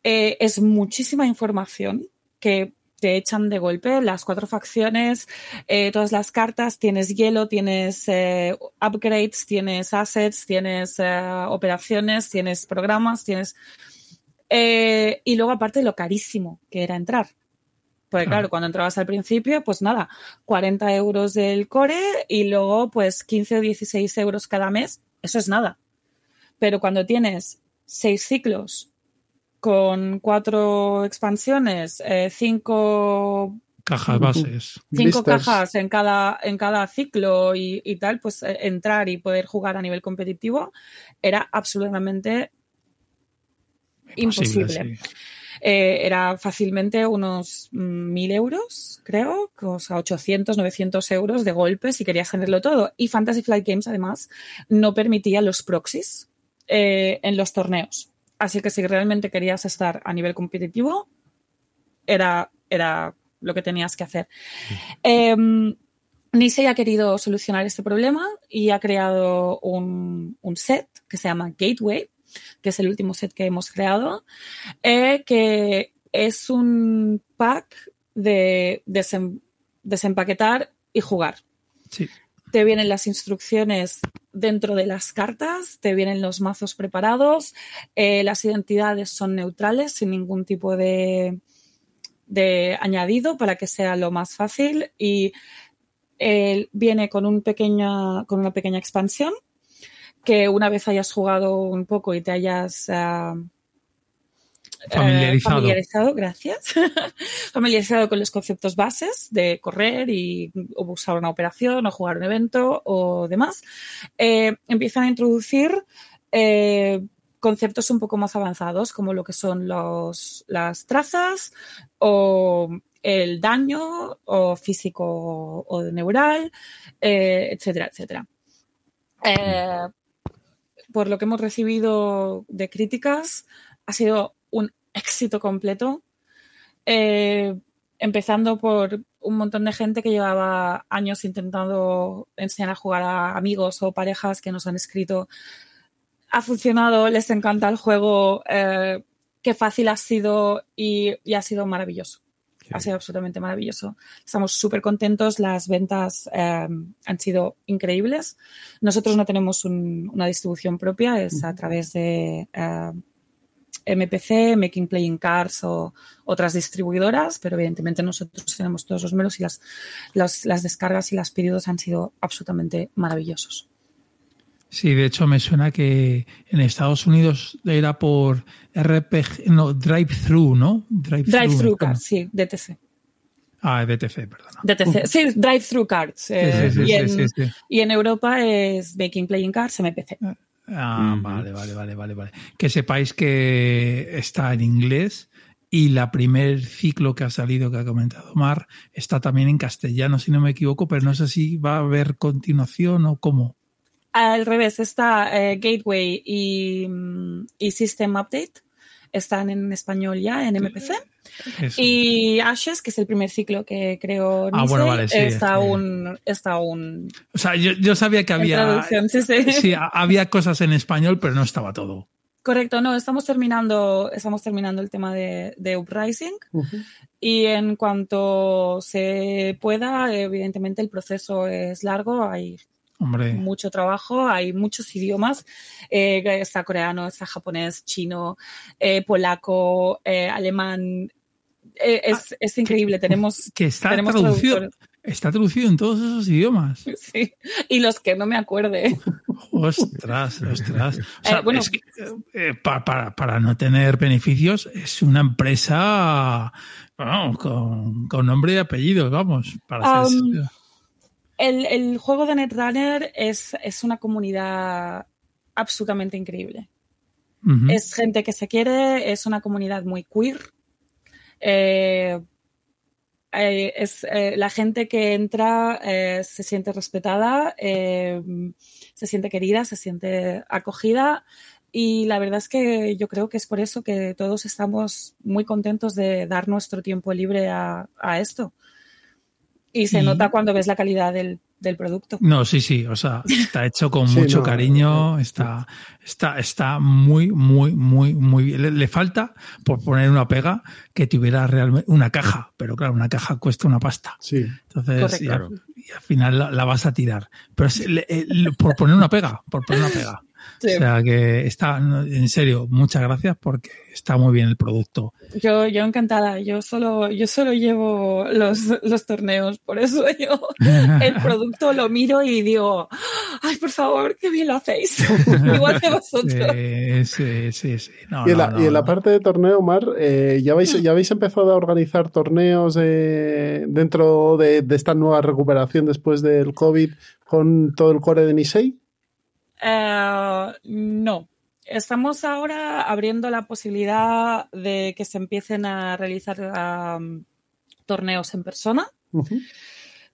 Eh, es muchísima información que te echan de golpe las cuatro facciones, eh, todas las cartas, tienes hielo, tienes eh, upgrades, tienes assets, tienes operaciones, tienes programas, tienes... y luego aparte lo carísimo que era entrar. Porque claro, cuando entrabas al principio, pues nada, 40 euros del core y luego pues 15 o 16 euros cada mes, eso es nada. Pero cuando tienes seis ciclos con cuatro expansiones, eh, cinco cajas bases. Cinco cajas en cada, en cada ciclo y, tal, pues eh, entrar y poder jugar a nivel competitivo era absolutamente imposible. Eh, era fácilmente unos mil euros, creo, o sea, 800, 900 euros de golpe si querías tenerlo todo. Y Fantasy Flight Games, además, no permitía los proxies eh, en los torneos. Así que si realmente querías estar a nivel competitivo, era, era lo que tenías que hacer. Eh, Nisei ha querido solucionar este problema y ha creado un, un set que se llama Gateway, que es el último set que hemos creado, eh, que es un pack de desempaquetar y jugar. Te vienen las instrucciones dentro de las cartas, te vienen los mazos preparados, eh, las identidades son neutrales, sin ningún tipo de, de añadido para que sea lo más fácil y eh, viene con, un pequeña, con una pequeña expansión que una vez hayas jugado un poco y te hayas eh, familiarizado. gracias, *laughs* familiarizado con los conceptos bases de correr y o usar una operación o jugar un evento o demás, eh, empiezan a introducir eh, conceptos un poco más avanzados como lo que son los, las trazas o el daño o físico o neural, etcétera, etcétera. Por lo que hemos recibido de críticas, ha sido un éxito completo. Eh, empezando por un montón de gente que llevaba años intentando enseñar a jugar a amigos o parejas que nos han escrito. Ha funcionado, les encanta el juego, eh, qué fácil ha sido y ha sido maravilloso ha sido absolutamente maravilloso. Estamos súper contentos, las ventas eh, han sido increíbles. Nosotros no tenemos una distribución propia, es a través de MPC, Making Playing Cards o otras distribuidoras, pero evidentemente nosotros tenemos todos los números y las, las descargas y los pedidos han sido absolutamente maravillosos. Sí, de hecho me suena que en Estados Unidos era por RPG, no, Drive-Thru, ¿no? Drive-Thru cards, sí, DTC. Ah, DTC, perdona. DTC, sí, Drive-Thru cards. Eh, sí, sí, sí, y, en, Europa es Making Playing Cards, MPC. Ah, vale, vale, vale, vale, vale. Que sepáis que está en inglés y la primer ciclo que ha salido, que ha comentado Mar, está también en castellano, si no me equivoco, pero no sé si va a haber continuación o cómo. Al revés, está eh, Gateway y, System Update. Están en español ya, en MPC. Y Ashes, que es el primer ciclo que creo ah, bueno, vale, sí, está, Un, está un... O sea, yo, sabía que había... Sí, sí. había cosas en español, pero no estaba todo. Correcto, no, estamos terminando, estamos terminando el tema de, Uprising y en cuanto se pueda, evidentemente el proceso es largo, hay mucho trabajo, hay muchos idiomas. Eh, está coreano, está japonés, chino, eh, polaco, eh, alemán. Es, ah, es, increíble. tenemos. Que está traducido. Está traducido en todos esos idiomas. *laughs* Sí, y los que no me acuerde. *laughs* Ostras, ostras. bueno, para, para, no tener beneficios, es una empresa con, con, nombre y apellido, vamos. Para el, juego de Netrunner es, es una comunidad absolutamente increíble. Es gente que se quiere, es una comunidad muy queer. Eh, eh, es eh, la gente que entra se siente respetada, se siente querida, se siente acogida y la verdad es que yo creo que es por eso que todos estamos muy contentos de dar nuestro tiempo libre a, a esto. Y se nota cuando ves la calidad del, del producto. No, sí, sí, o sea, *laughs* está hecho con mucho cariño, está, está, está muy, muy, muy, muy bien. Le, falta, por poner una pega, que tuviera realmente una caja, pero claro, una caja cuesta una pasta. Sí. Entonces, y, al, final la, vas a tirar. Pero por poner una pega, por poner una pega. O sea que está, en serio, muchas gracias porque está muy bien el producto. Yo, yo encantada, yo solo, yo solo llevo los, los torneos, por eso *laughs* yo el producto lo miro y digo, ay, por favor, qué bien lo hacéis. *laughs* Igual que vosotros. Sí, sí, sí. y, en la, parte de torneo, Mar, eh, ¿ya, habéis, ¿ya habéis empezado a organizar torneos dentro de, de, esta nueva recuperación después del COVID con todo el core de Nisei? Eh, no. Estamos ahora abriendo la posibilidad de que se empiecen a realizar um, torneos en persona,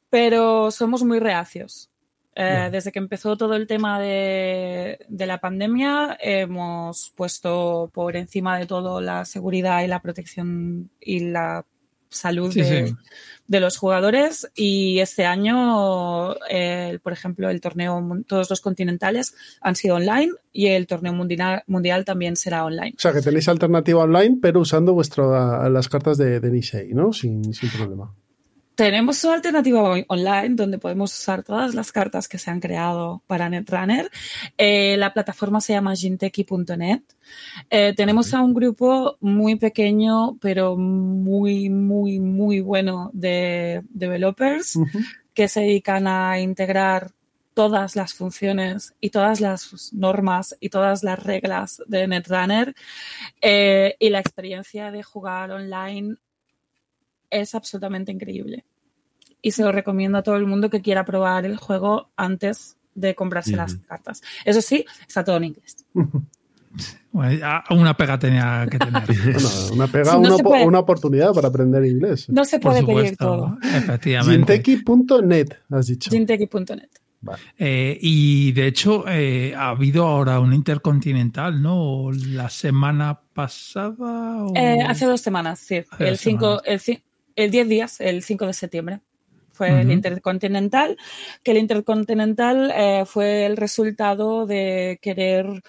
pero somos muy reacios. Eh, desde que empezó todo el tema de, de, la pandemia, hemos puesto por encima de todo la seguridad y la protección y la salud de, los jugadores y este año, por ejemplo, el torneo, todos los continentales han sido online y el torneo mundial, mundial también será online. O sea, que tenéis alternativa online, pero usando vuestro, las cartas de, de Nisei, ¿no? Sin, sin problema. Tenemos una alternativa online donde podemos usar todas las cartas que se han creado para Netrunner. Eh, la plataforma se llama ginteki.net. Eh, tenemos a un grupo muy pequeño, pero muy, muy, muy bueno de developers que se dedican a integrar todas las funciones y todas las normas y todas las reglas de Netrunner eh, y la experiencia de jugar online es absolutamente increíble. Y se lo recomiendo a todo el mundo que quiera probar el juego antes de comprarse las cartas. Eso sí, está todo en inglés. *laughs* una pega tenía que tener. *laughs* una pega, una, oportunidad para aprender inglés. No se puede pedir todo. Efectivamente. Ginteki.net, has dicho. Ginteki.net. Eh, y de hecho, eh, ha habido ahora un intercontinental, ¿no? La semana pasada. Eh, hace dos semanas, sí. el, 5, el, el 10 días, el 5 de septiembre. Fue el Intercontinental, que el Intercontinental eh, fue el resultado de querer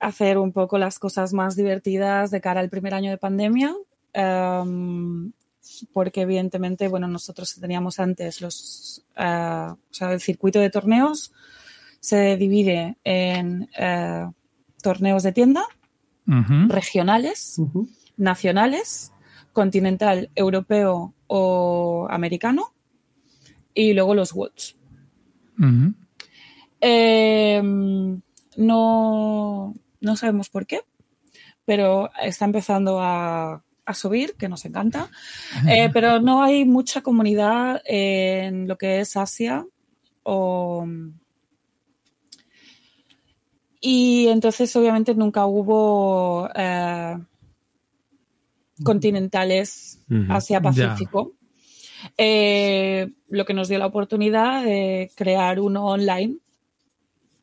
hacer un poco las cosas más divertidas de cara al primer año de pandemia. Em, porque evidentemente, bueno, nosotros teníamos antes los, eh, o sea, el circuito de torneos se divide en eh, torneos de tienda, regionales, nacionales continental, europeo o americano y luego los watch. Em, no, no sabemos por qué, pero está empezando a, subir, que nos encanta. Eh, pero no hay mucha comunidad en lo que es Asia Y entonces, obviamente, nunca hubo eh, continentales Asia-Pacífico. Eh, lo que nos dio la oportunidad de crear uno online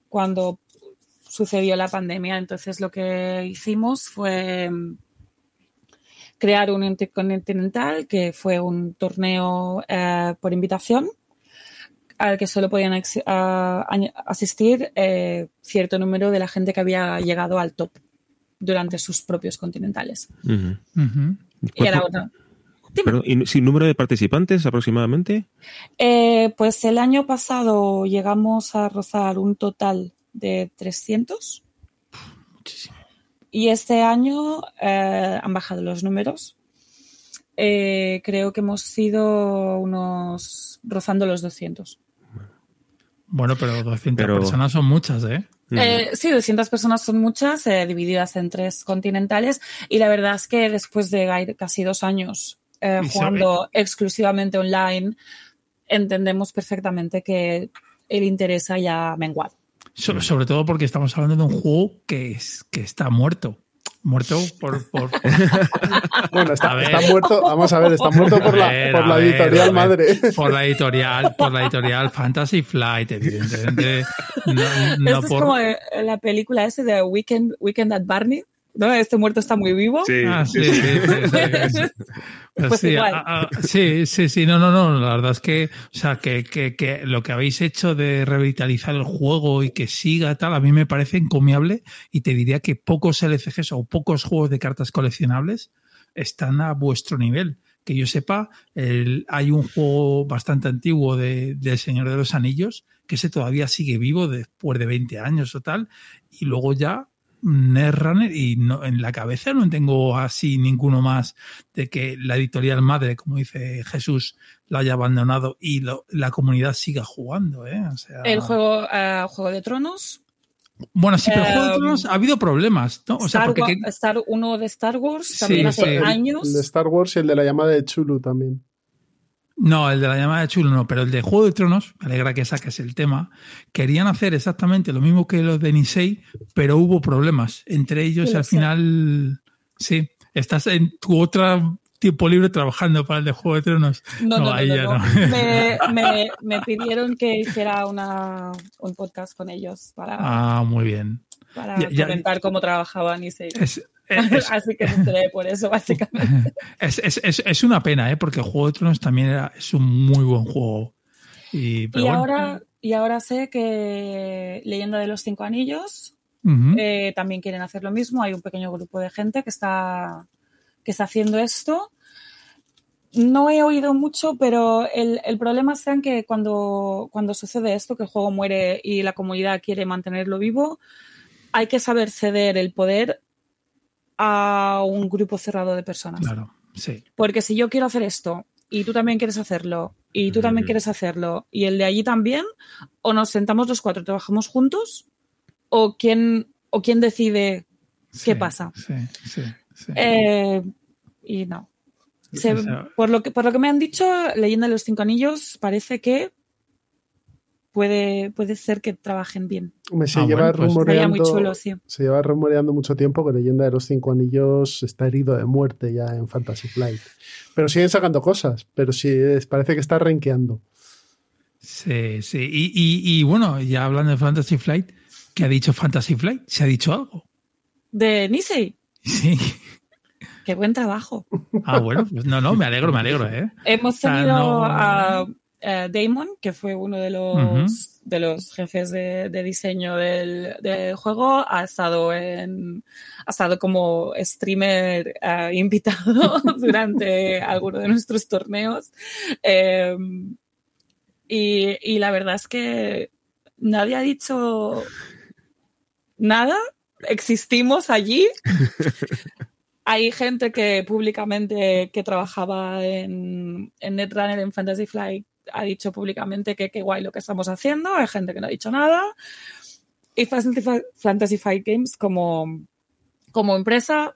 cuando sucedió la pandemia. Entonces lo que hicimos fue mm, crear un intercontinental que fue un torneo eh, por invitación al que solo podían asistir eh, cierto número de la gente que había llegado al top durante sus propios continentales. Y era otra. ¿Y sin número de participantes aproximadamente? Eh, pues el año pasado llegamos a rozar un total de 300. Muchísimo. Y este año eh, han bajado los números. Eh, creo que hemos sido unos rozando los 200. Bueno, pero 200 personas son muchas, ¿eh? Eh, sí, 200 personas son muchas, eh, divididas en tres continentales. Y la verdad es que después de casi dos años eh, jugando exclusivamente online, entendemos perfectamente que el interés haya menguado. sobre todo porque estamos hablando de un juego que, es, que está muerto. Muerto por, *laughs* bueno está, muerto vamos a ver está muerto por la, editorial madre. Por la editorial por la editorial Fantasy Flight evidentemente. No, es como la película ese de Weekend Weekend at Barney ¿no? Este muerto está muy vivo. Sí, Ah, sí, sí, sí. *laughs* Pues sí, igual. sí, sí, sí, no, no, no, la verdad es que, o sea, que, que, que lo que habéis hecho de revitalizar el juego y que siga tal, a mí me parece encomiable y te diría que pocos LCGs o pocos juegos de cartas coleccionables están a vuestro nivel. Que yo sepa, el- hay un juego bastante antiguo de, de El Señor de los Anillos que ese todavía sigue vivo después de 20 años o tal, y luego ya Netrunner y no, en la cabeza no tengo así ninguno más de que la editorial madre, como dice Jesús, lo haya abandonado y lo- la comunidad siga jugando. ¿eh? O sea, El juego, eh, Juego de Tronos. Bueno, sí, pero Juego de Em, Tronos ha habido problemas, ¿no? O sea, Star, porque Wa- que- Star- uno de Star Wars, Sí, también hace. El- años. El de Star Wars y el de la llamada de Chulu también. No, el de la llamada de Chulo no, pero el de Juego de Tronos, me alegra que saques el tema, querían hacer exactamente lo mismo que los de Nisei, pero hubo problemas. Entre ellos, Sí, al final, sí, estás en tu otro tiempo libre trabajando para el de Juego de Tronos. No, no, no, ahí no, ya no. no. Me, me- me pidieron que hiciera una, un podcast con ellos para, Ah, muy bien. para ya- ya- comentar cómo trabajaban y se... Es, es, *laughs* Así que me enteré por eso, básicamente. *laughs* es, es- es- una pena, ¿eh? porque Juego de Tronos también era, es un muy buen juego. Y, pero Y bueno. ahora, y ahora sé que Leyenda de los Cinco Anillos eh, también quieren hacer lo mismo. Hay un pequeño grupo de gente que está, que está haciendo esto. No he oído mucho, pero el, el problema está en que cuando, cuando sucede esto, que el juego muere y la comunidad quiere mantenerlo vivo, hay que saber ceder el poder a un grupo cerrado de personas. Claro, sí. Porque si yo quiero hacer esto y tú también quieres hacerlo y tú también Mm. quieres hacerlo y el de allí también, o nos sentamos los cuatro y trabajamos juntos, o quién, o quién decide qué pasa. Sí, sí, sí. Eh, y no. Se- por, lo que, por lo que me han dicho, Leyenda de los Cinco Anillos parece que puede, puede ser que trabajen bien. Se Ah, lleva bueno, pues- muy chulo, sí. Se lleva rumoreando mucho tiempo que Leyenda de los Cinco Anillos está herido de muerte ya en Fantasy Flight. Pero siguen sacando cosas, pero sí parece que está renqueando. Sí, sí. Y, y- y bueno, ya hablando de Fantasy Flight, ¿qué ha dicho Fantasy Flight? ¿Se ha dicho algo? De Nisei, Sí. qué buen trabajo. Ah, bueno, pues no, no, me alegro, me alegro, ¿eh? Hemos sea, tenido no- a, a Damon, que fue uno de los, de los jefes de, de diseño del, del juego. Ha estado, en, ha estado como streamer eh, *laughs* invitado *laughs* durante alguno de nuestros torneos. Eh, y, y la verdad es que nadie ha dicho nada. Existimos allí. *laughs* Hay gente que públicamente que trabajaba en, en Netrunner, en Fantasy Flight, ha dicho públicamente que qué guay lo que estamos haciendo. Hay gente que no ha dicho nada. Y Fantasy Flight Games como, como empresa,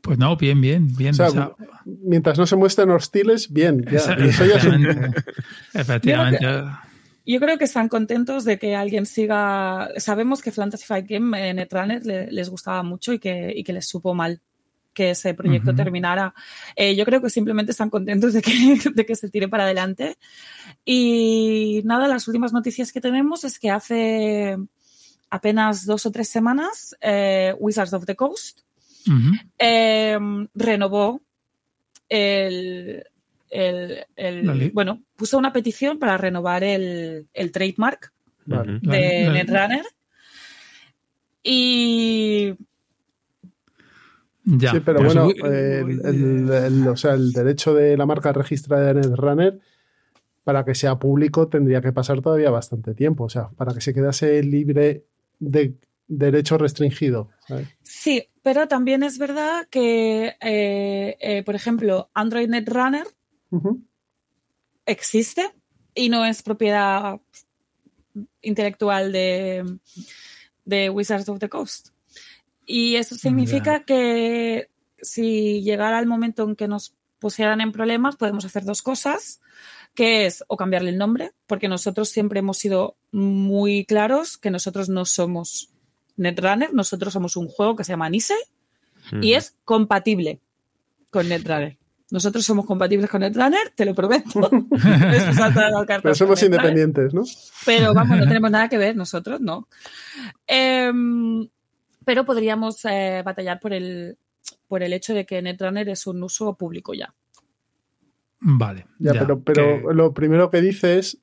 Pues no, bien, bien, bien. O sea, o sea, Mientras no se muestren hostiles, bien. Ya, esa- eso ya es un- *laughs* efectivamente. yo creo que están contentos de que alguien siga. Sabemos que Fantasy Flight Game en Netrunner le- les gustaba mucho y que, y que les supo mal que ese proyecto Ujú. terminara. Eh, yo creo que simplemente están contentos de que, *laughs* de que se tire para adelante. Y nada, las últimas noticias que tenemos es que hace apenas dos o tres semanas eh, Wizards of the Coast eh, renovó el, el- el- Vale. bueno, puso una petición para renovar el, el trademark Vale. de vale. Netrunner. Y Ya. sí, pero bueno, el, el- el- o sea, el derecho de la marca registrada de Netrunner, para que sea público, tendría que pasar todavía bastante tiempo. O sea, para que se quedase libre de derecho restringido. ¿sabes? sí, pero también es verdad que, eh, eh, por ejemplo, Android Netrunner existe y no es propiedad intelectual de, de Wizards of the Coast. Y eso significa que si llegara el momento en que nos pusieran en problemas, podemos hacer dos cosas, que es o cambiarle el nombre, porque nosotros siempre hemos sido muy claros que nosotros no somos Netrunner, nosotros somos un juego que se llama Nise y es compatible con Netrunner. Nosotros somos compatibles con Netrunner, te lo prometo. *laughs* Pero somos independientes, ¿no? Pero vamos, no *laughs* tenemos nada que ver nosotros, no. Em, pero podríamos eh, batallar por el, por el hecho de que Netrunner es un uso público ya. Vale. Ya, pero, pero lo primero que dices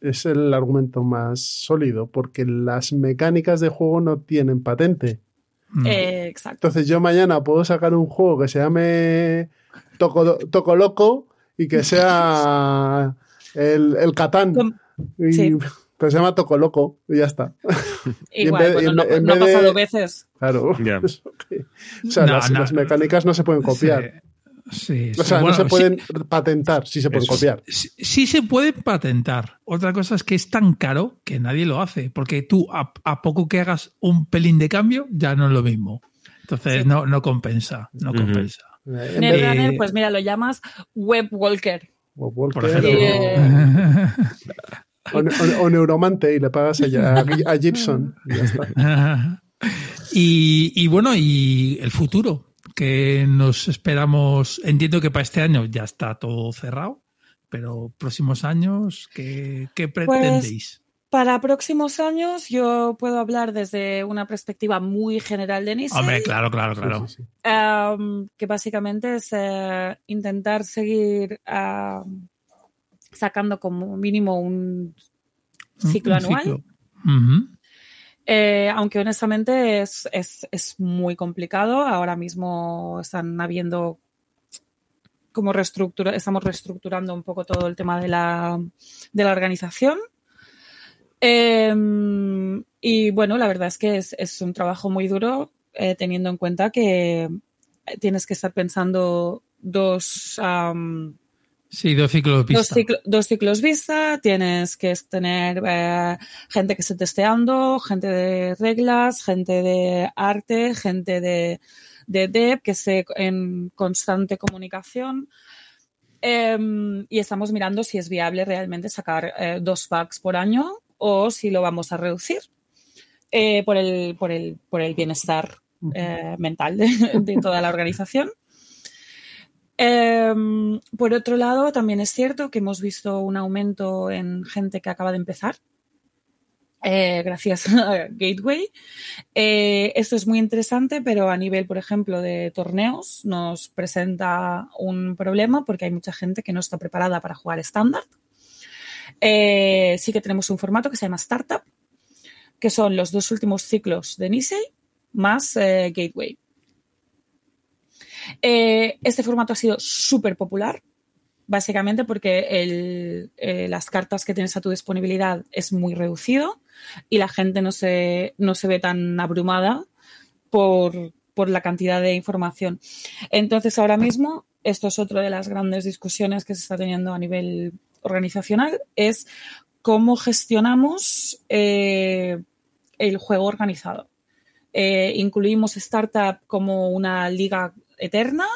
es el argumento más sólido, porque las mecánicas de juego no tienen patente. Mm. Eh, exacto. Entonces yo mañana puedo sacar un juego que se llame Toco, Toco Loco y que sea el, el Catán. Y, *laughs* Pero se llama Toco Loco y ya está. Igual, no, ha pasado veces. Claro. *laughs* o sea, las, mecánicas no se pueden copiar. Sí, o sea, no se pueden patentar, sí se pueden copiar. Sí, se puede patentar. Otra cosa es que es tan caro que nadie lo hace, porque tú a, poco que hagas un pelín de cambio ya no es lo mismo. Entonces no, no compensa, no compensa. Netrunner, pues mira, lo llamas Web Walker. Web Walker. *laughs* *laughs* O, Neuromante y le pagas a, Gibson. *laughs* *laughs* y bueno, y el futuro que nos esperamos. Entiendo que para este año ya está todo cerrado, pero próximos años, ¿qué, qué pues, pretendéis? para próximos años yo puedo hablar desde una perspectiva muy general de Nisei. Hombre, claro, claro, claro. que básicamente es eh, intentar seguir sacando como mínimo un ciclo anual. Eh, aunque honestamente es, muy complicado. Ahora mismo están habiendo como reestructura, estamos reestructurando un poco todo el tema de la, de la organización. Em, y bueno, la verdad es que es, un trabajo muy duro, eh, teniendo en cuenta que tienes que estar pensando dos, Sí, dos ciclos vista. Dos, ciclos vista, tienes que tener eh, gente que esté testeando, gente de reglas, gente de arte, gente de, de dev que esté en constante comunicación. Em, y estamos mirando si es viable realmente sacar eh, dos packs por año o si lo vamos a reducir eh, por, el, por, el, por el bienestar mental de toda la organización. Em, por otro lado, también es cierto que hemos visto un aumento en gente que acaba de empezar. Eh, gracias *laughs* a Gateway. Eh, esto es muy interesante, pero a nivel, por ejemplo, de torneos nos presenta un problema porque hay mucha gente que no está preparada para jugar estándar. Eh, sí que tenemos un formato que se llama Startup, que son los dos últimos ciclos de Nisei más Gateway. Eh, este formato ha sido súper popular, básicamente porque eh, las cartas que tienes a tu disponibilidad es muy reducido y la gente no se, no se ve tan abrumada por, la cantidad de información. Entonces, ahora mismo, esto es otra de las grandes discusiones que se está teniendo a nivel organizacional, es cómo gestionamos eh, el juego organizado. incluimos Startup como una liga eterna.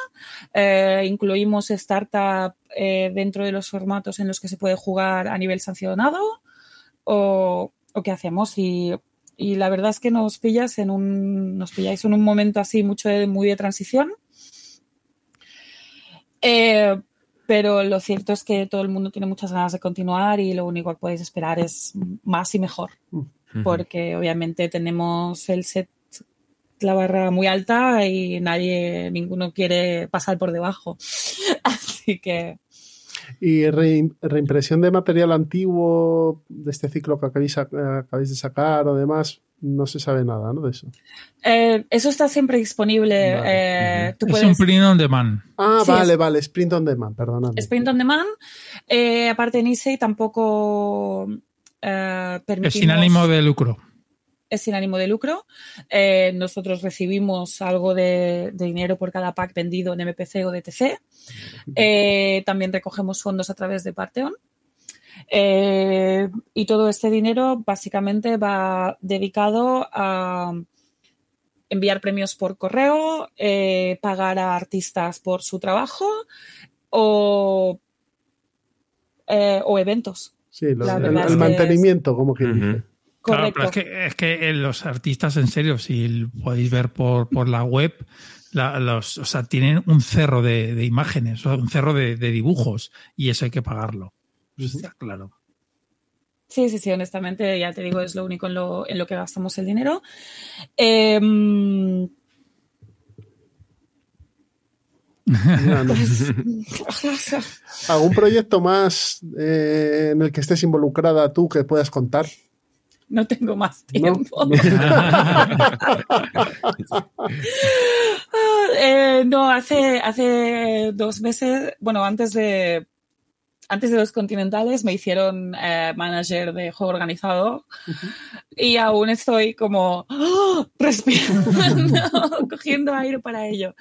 Eh, incluimos startup eh, dentro de los formatos en los que se puede jugar a nivel sancionado. O, qué hacemos. Y, la verdad es que nos pillas en un. nos pilláis en un momento así mucho de, muy de transición. Eh, pero lo cierto es que todo el mundo tiene muchas ganas de continuar y lo único que podéis esperar es más y mejor. Porque obviamente tenemos el set la barra muy alta y nadie, ninguno quiere pasar por debajo. *laughs* Así que. ¿Y reimpresión de material antiguo de este ciclo que acabáis, de sacar o demás? No se sabe nada, ¿no? De eso. Eh, eso está siempre disponible. Eh, es un print on demand. Ah, vale, vale, sprint on demand, perdóname. Sprint on demand. Eh, aparte, Nisei tampoco permitimos... Es sin ánimo de lucro es sin ánimo de lucro. Eh, nosotros recibimos algo de, dinero por cada pack vendido en MPC o DTC. Eh, también recogemos fondos a través de Parteon. Eh, y todo este dinero básicamente va dedicado a enviar premios por correo, pagar a artistas por su trabajo o, o eventos. Sí, el, mantenimiento, como que dice. Claro, pero es que, es que los artistas, en serio, si podéis ver por, por la web, los, o sea, tienen un cerro de, imágenes, un cerro de, dibujos, y eso hay que pagarlo. Está claro. Sí, sí, sí, honestamente, ya te digo, es lo único en lo, en lo que gastamos el dinero. Em, *laughs* ¿Algún proyecto más eh, en el que estés involucrada tú que puedas contar? No tengo más tiempo. *laughs* *laughs* Eh, no, hace, hace dos meses, bueno, antes de antes de los continentales me hicieron eh, manager de juego organizado y aún estoy como ¡oh! respirando, *laughs* cogiendo aire para ello.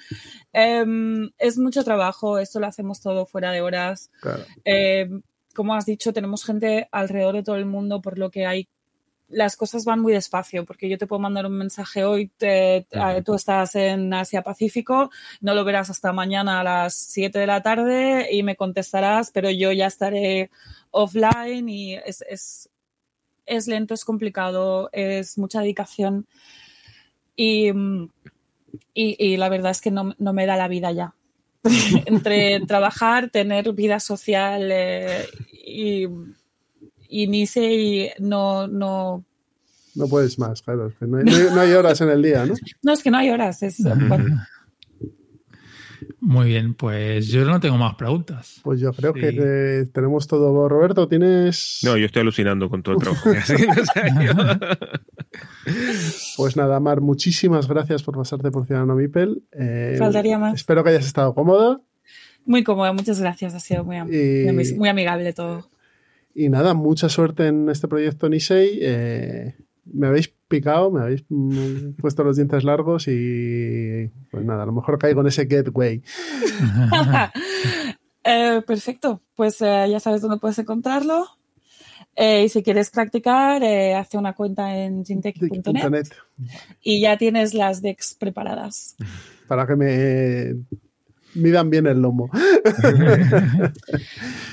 Em, es mucho trabajo, esto lo hacemos todo fuera de horas. Em, como has dicho, tenemos gente alrededor de todo el mundo, por lo que hay las cosas van muy despacio, porque yo te puedo mandar un mensaje hoy, tú estás en Asia Pacífico, no lo verás hasta mañana a las 7 de la tarde y me contestarás, pero yo ya estaré offline y es, es, es lento, es complicado, es mucha dedicación y, y, la verdad es que no, no, me da la vida ya. *laughs* Entre trabajar, tener vida social eh, y y ni sé no, no. No puedes más, claro. no, hay, horas en el día, ¿no? *laughs* No, es que no hay horas. Es, Muy bien, pues yo no tengo más preguntas. Pues yo creo que tenemos todo. Roberto, ¿tienes...? No, yo estoy alucinando con todo el trabajo *laughs* pues nada, Mar, muchísimas gracias por pasarte por Ciudadano Mipel. Eh, Faltaría más. Espero que hayas estado cómoda. Muy cómoda, muchas gracias. Ha sido muy, muy amigable todo. Y nada, mucha suerte en este proyecto Nisei. Eh, me habéis picado, me habéis *laughs* puesto los dientes largos y pues nada, a lo mejor caigo en ese gateway. *laughs* Eh, perfecto, pues eh, ya sabes dónde puedes encontrarlo. y si quieres practicar, hace una cuenta en gintech.net y ya tienes las decks preparadas. Para que me midan bien el lomo. *laughs*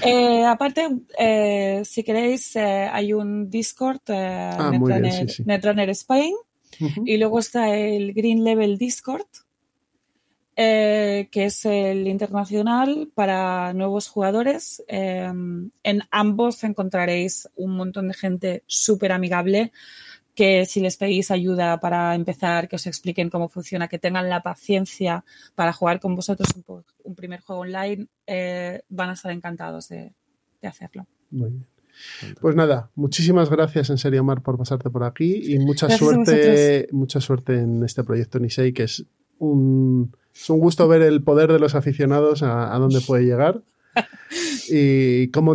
Eh, aparte, eh, si queréis, eh, hay un Discord, ah, Netrunner, Spain, y luego está el Green Level Discord, que es el internacional para nuevos jugadores. en ambos encontraréis un montón de gente súper amigable que si les pedís ayuda para empezar, que os expliquen cómo funciona, que tengan la paciencia para jugar con vosotros un, primer juego online, eh, van a estar encantados de, hacerlo. Muy bien. Pues nada, muchísimas gracias en serio, Mar, por pasarte por aquí y mucha suerte, mucha suerte en este proyecto Nisei, que es un, es un gusto ver el poder de los aficionados a, a dónde puede llegar *laughs* y cómo,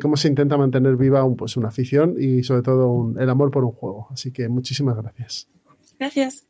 cómo se intenta mantener viva pues, una afición y sobre todo el amor por un juego. Así que muchísimas gracias. Gracias.